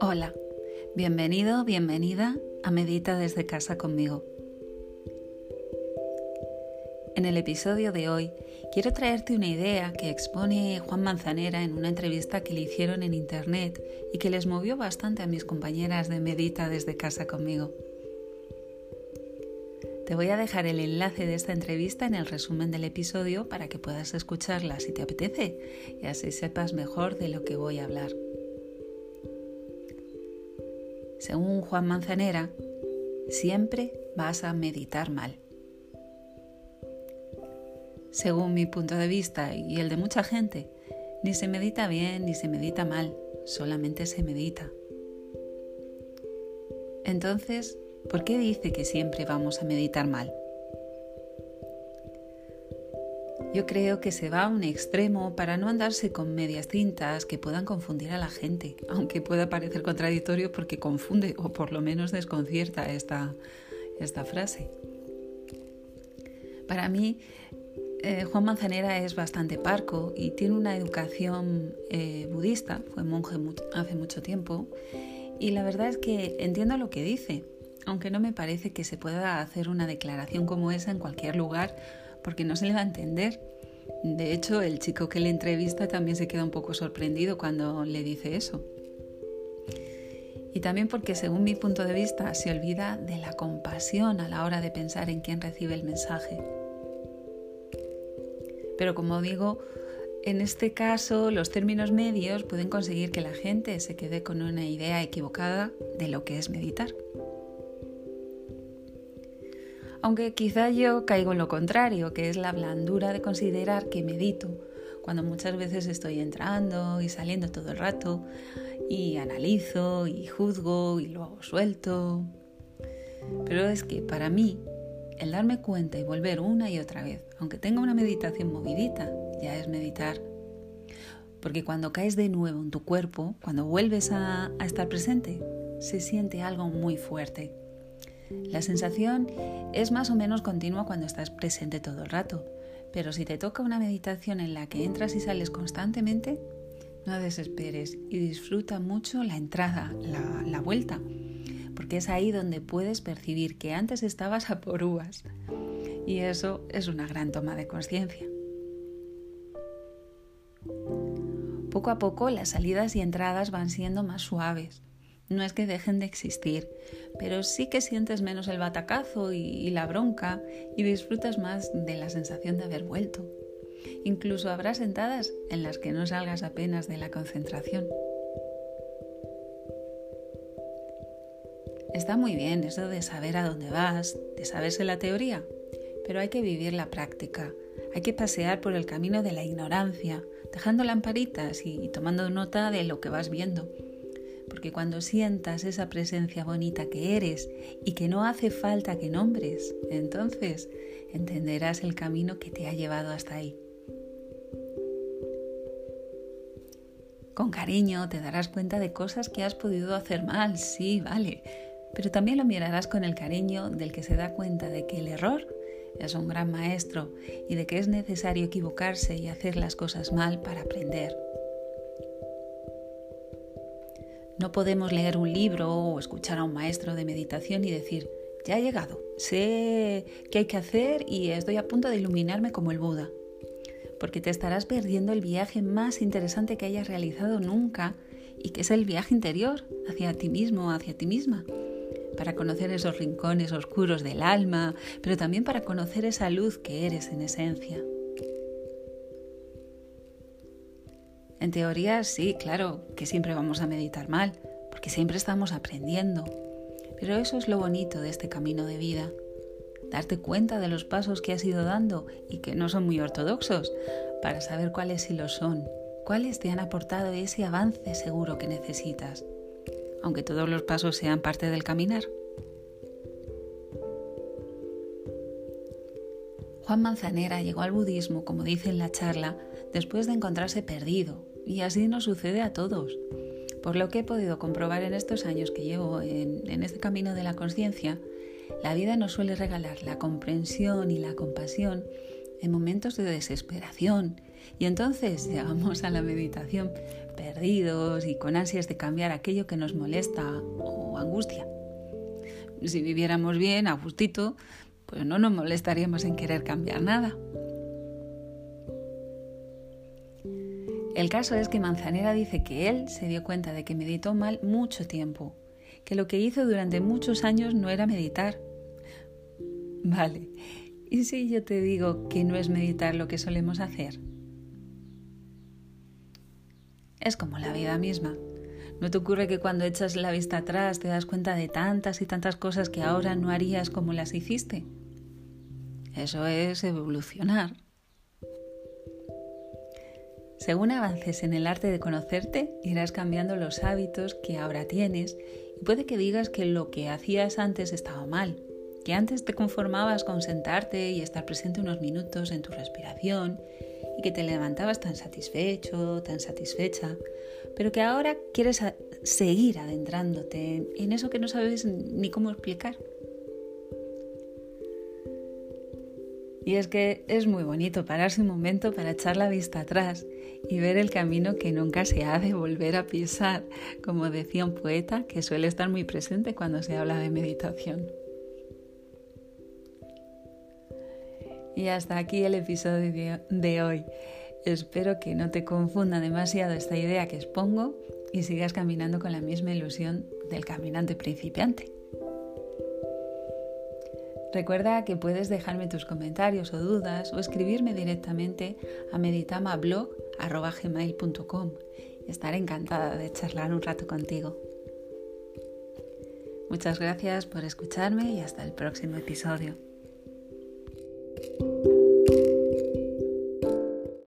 Hola, bienvenido, bienvenida a Medita desde casa conmigo. En el episodio de hoy quiero traerte una idea que expone Juan Manzanera en una entrevista que le hicieron en internet y que les movió bastante a mis compañeras de Medita desde casa conmigo. Te voy a dejar el enlace de esta entrevista en el resumen del episodio para que puedas escucharla si te apetece y así sepas mejor de lo que voy a hablar. Según Juan Manzanera, siempre vas a meditar mal. Según mi punto de vista y el de mucha gente, ni se medita bien ni se medita mal, solamente se medita. Entonces, ¿Por qué dice que siempre vamos a meditar mal? Yo creo que se va a un extremo para no andarse con medias cintas que puedan confundir a la gente, aunque pueda parecer contradictorio porque confunde o por lo menos desconcierta esta, esta frase. Para mí, eh, Juan Manzanera es bastante parco y tiene una educación eh, budista, fue monje hace mucho tiempo, y la verdad es que entiendo lo que dice, aunque no me parece que se pueda hacer una declaración como esa en cualquier lugar porque no se le va a entender. De hecho, el chico que le entrevista también se queda un poco sorprendido cuando le dice eso. Y también porque, según mi punto de vista, se olvida de la compasión a la hora de pensar en quién recibe el mensaje. Pero como digo, en este caso los términos medios pueden conseguir que la gente se quede con una idea equivocada de lo que es meditar aunque quizá yo caigo en lo contrario, que es la blandura de considerar que medito, cuando muchas veces estoy entrando y saliendo todo el rato y analizo y juzgo y luego suelto. Pero es que para mí el darme cuenta y volver una y otra vez, aunque tenga una meditación movidita, ya es meditar. Porque cuando caes de nuevo en tu cuerpo, cuando vuelves a, a estar presente, se siente algo muy fuerte la sensación es más o menos continua cuando estás presente todo el rato, pero si te toca una meditación en la que entras y sales constantemente, no desesperes y disfruta mucho la entrada, la, vuelta, porque es ahí donde puedes percibir que antes estabas a por uvas. Y eso es una gran toma de conciencia. Poco a poco las salidas y entradas van siendo más suaves no es que dejen de existir, pero sí que sientes menos el batacazo y, la bronca y disfrutas más de la sensación de haber vuelto. Incluso habrá sentadas en las que no salgas apenas de la concentración. Está muy bien eso de saber a dónde vas, de saberse la teoría, pero hay que vivir la práctica, hay que pasear por el camino de la ignorancia, dejando lamparitas y tomando nota de lo que vas viendo porque cuando sientas esa presencia bonita que eres y que no hace falta que nombres, entonces entenderás el camino que te ha llevado hasta ahí. Con cariño te darás cuenta de cosas que has podido hacer mal, sí, vale, pero también lo mirarás con el cariño del que se da cuenta de que el error es un gran maestro y de que es necesario equivocarse y hacer las cosas mal para aprender. No podemos leer un libro o escuchar a un maestro de meditación y decir, ya he llegado, sé qué hay que hacer y estoy a punto de iluminarme como el Buda. Porque te estarás perdiendo el viaje más interesante que hayas realizado nunca y que es el viaje interior hacia ti mismo, hacia ti misma. Para conocer esos rincones oscuros del alma, pero también para conocer esa luz que eres en esencia. En teoría sí, claro, que siempre vamos a meditar mal, porque siempre estamos aprendiendo. Pero eso es lo bonito de este camino de vida. Darte cuenta de los pasos que has ido dando y que no son muy ortodoxos, para saber cuáles sí lo son, cuáles te han aportado ese avance seguro que necesitas, aunque todos los pasos sean parte del caminar. Juan Manzanera llegó al budismo, como dice en la charla, después de encontrarse perdido, y así nos sucede a todos. Por lo que he podido comprobar en estos años que llevo en, este camino de la conciencia, la vida nos suele regalar la comprensión y la compasión en momentos de desesperación, Y entonces llegamos a la meditación perdidos y con ansias de cambiar aquello que nos molesta o angustia. Si viviéramos bien, a gustito, pues no nos molestaríamos en querer cambiar nada. El caso es que Manzanera dice que él se dio cuenta de que meditó mal mucho tiempo, que lo que hizo durante muchos años no era meditar. Vale, ¿y si yo te digo que no es meditar lo que solemos hacer? Es como la vida misma. ¿No te ocurre que cuando echas la vista atrás te das cuenta de tantas y tantas cosas que ahora no harías como las hiciste? Eso es evolucionar. Según avances en el arte de conocerte, irás cambiando los hábitos que ahora tienes y puede que digas que lo que hacías antes estaba mal, que antes te conformabas con sentarte y estar presente unos minutos en tu respiración y que te levantabas tan satisfecho, tan satisfecha, pero que ahora quieres seguir adentrándote en eso que no sabes ni cómo explicar. Y es que es muy bonito pararse un momento para echar la vista atrás y ver el camino que nunca se ha de volver a pisar, como decía un poeta que suele estar muy presente cuando se habla de meditación. Y hasta aquí el episodio de hoy. Espero que no te confunda demasiado esta idea que expongo y sigas caminando con la misma ilusión del caminante principiante. Recuerda que puedes dejarme tus comentarios o dudas o escribirme directamente a meditamablog.com. Estaré encantada de charlar un rato contigo. Muchas gracias por escucharme y hasta el próximo episodio.